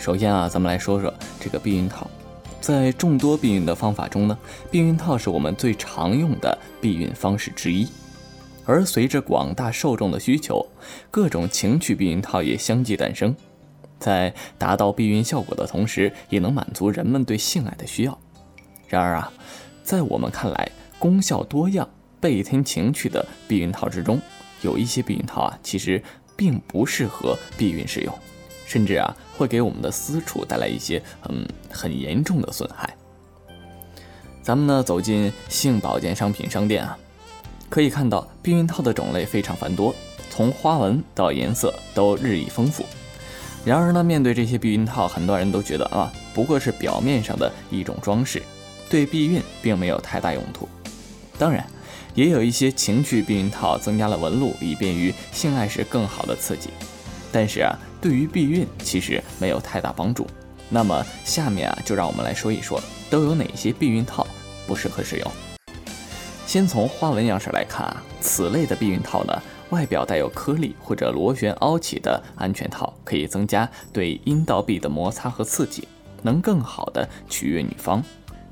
首先啊，咱们来说说这个避孕套。在众多避孕的方法中呢，避孕套是我们最常用的避孕方式之一。而随着广大受众的需求，各种情趣避孕套也相继诞生，在达到避孕效果的同时，也能满足人们对性爱的需要。然而啊，在我们看来，功效多样、倍添情趣的避孕套之中，有一些避孕套啊，其实并不适合避孕使用。甚至啊，会给我们的私处带来一些嗯很严重的损害。咱们呢走进性保健商品商店啊，可以看到避孕套的种类非常繁多，从花纹到颜色都日益丰富。然而呢，面对这些避孕套，很多人都觉得啊，不过是表面上的一种装饰，对避孕并没有太大用途。当然，也有一些情趣避孕套增加了纹路，以便于性爱时更好的刺激。但是啊。对于避孕其实没有太大帮助。那么下面啊，就让我们来说一说都有哪些避孕套不适合使用。先从花纹样式来看啊，此类的避孕套呢，外表带有颗粒或者螺旋凹起的安全套，可以增加对阴道壁的摩擦和刺激，能更好的取悦女方。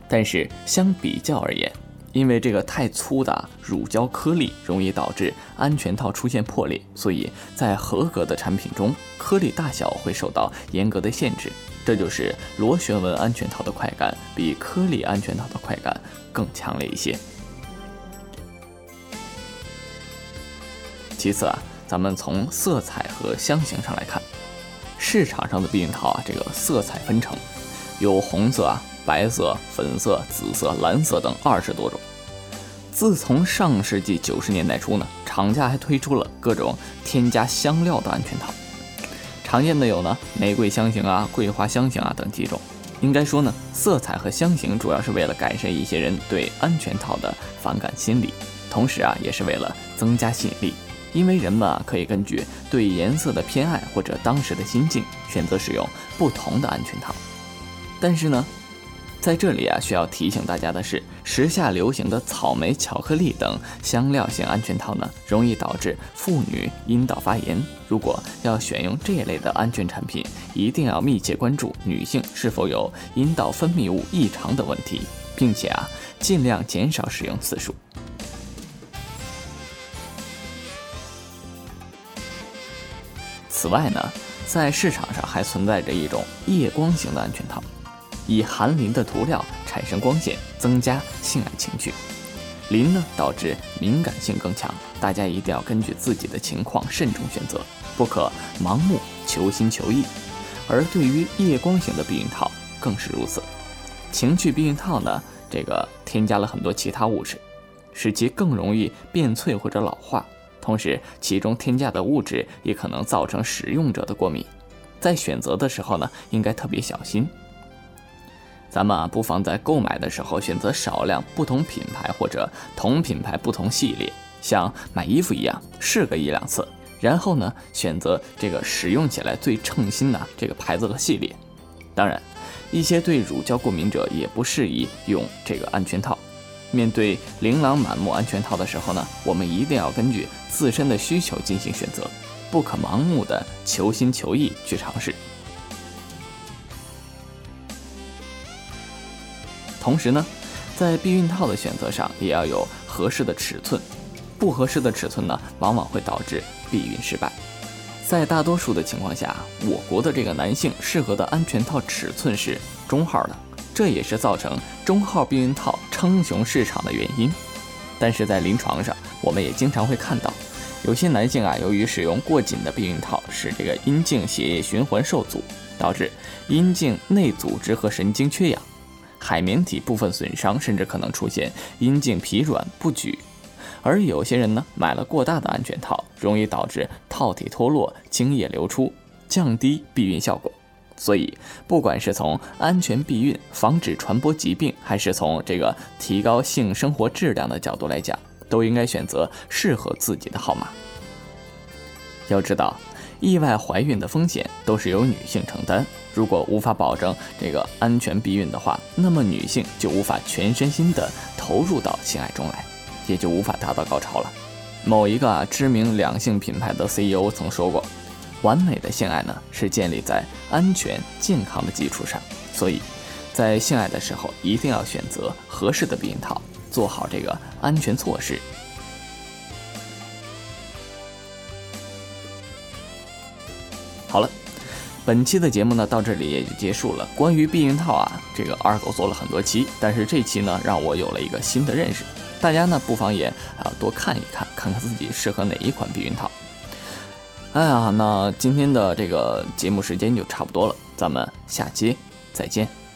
但是相比较而言，因为这个太粗的乳胶颗粒容易导致安全套出现破裂，所以在合格的产品中，颗粒大小会受到严格的限制。这就是螺旋纹安全套的快感比颗粒安全套的快感更强烈一些。其次啊，咱们从色彩和香型上来看，市场上的避孕套啊，这个色彩纷呈，有红色啊。白色、粉色、紫色、蓝色等二十多种。自从上世纪九十年代初呢，厂家还推出了各种添加香料的安全套，常见的有呢玫瑰香型啊、桂花香型啊等几种。应该说呢，色彩和香型主要是为了改善一些人对安全套的反感心理，同时啊也是为了增加吸引力，因为人们啊可以根据对颜色的偏爱或者当时的心境选择使用不同的安全套。但是呢。在这里啊，需要提醒大家的是，时下流行的草莓、巧克力等香料型安全套呢，容易导致妇女阴道发炎。如果要选用这一类的安全产品，一定要密切关注女性是否有阴道分泌物异常的问题，并且啊，尽量减少使用次数。此外呢，在市场上还存在着一种夜光型的安全套。以含磷的涂料产生光线，增加性爱情趣。磷呢导致敏感性更强，大家一定要根据自己的情况慎重选择，不可盲目求新求异。而对于夜光型的避孕套更是如此。情趣避孕套呢，这个添加了很多其他物质，使其更容易变脆或者老化，同时其中添加的物质也可能造成使用者的过敏。在选择的时候呢，应该特别小心。咱们，不妨在购买的时候选择少量不同品牌或者同品牌不同系列，像买衣服一样试个一两次，然后呢，选择这个使用起来最称心的这个牌子和系列。当然，一些对乳胶过敏者也不适宜用这个安全套。面对琳琅满目安全套的时候呢，我们一定要根据自身的需求进行选择，不可盲目的求新求异去尝试。同时呢，在避孕套的选择上也要有合适的尺寸，不合适的尺寸呢，往往会导致避孕失败。在大多数的情况下，我国的这个男性适合的安全套尺寸是中号的，这也是造成中号避孕套称雄市场的原因。但是在临床上，我们也经常会看到，有些男性啊，由于使用过紧的避孕套，使这个阴茎血液循环受阻，导致阴茎内组织和神经缺氧。海绵体部分损伤，甚至可能出现阴茎疲软不举，而有些人呢买了过大的安全套，容易导致套体脱落、精液流出，降低避孕效果。所以，不管是从安全避孕、防止传播疾病，还是从这个提高性生活质量的角度来讲，都应该选择适合自己的号码。要知道。意外怀孕的风险都是由女性承担。如果无法保证这个安全避孕的话，那么女性就无法全身心的投入到性爱中来，也就无法达到高潮了。某一个知名两性品牌的 CEO 曾说过：“完美的性爱呢，是建立在安全健康的基础上，所以，在性爱的时候一定要选择合适的避孕套，做好这个安全措施。好了，本期的节目呢到这里也就结束了。关于避孕套啊，这个二狗做了很多期，但是这期呢让我有了一个新的认识。大家呢不妨也啊多看一看，看看自己适合哪一款避孕套。哎呀，那今天的这个节目时间就差不多了，咱们下期再见。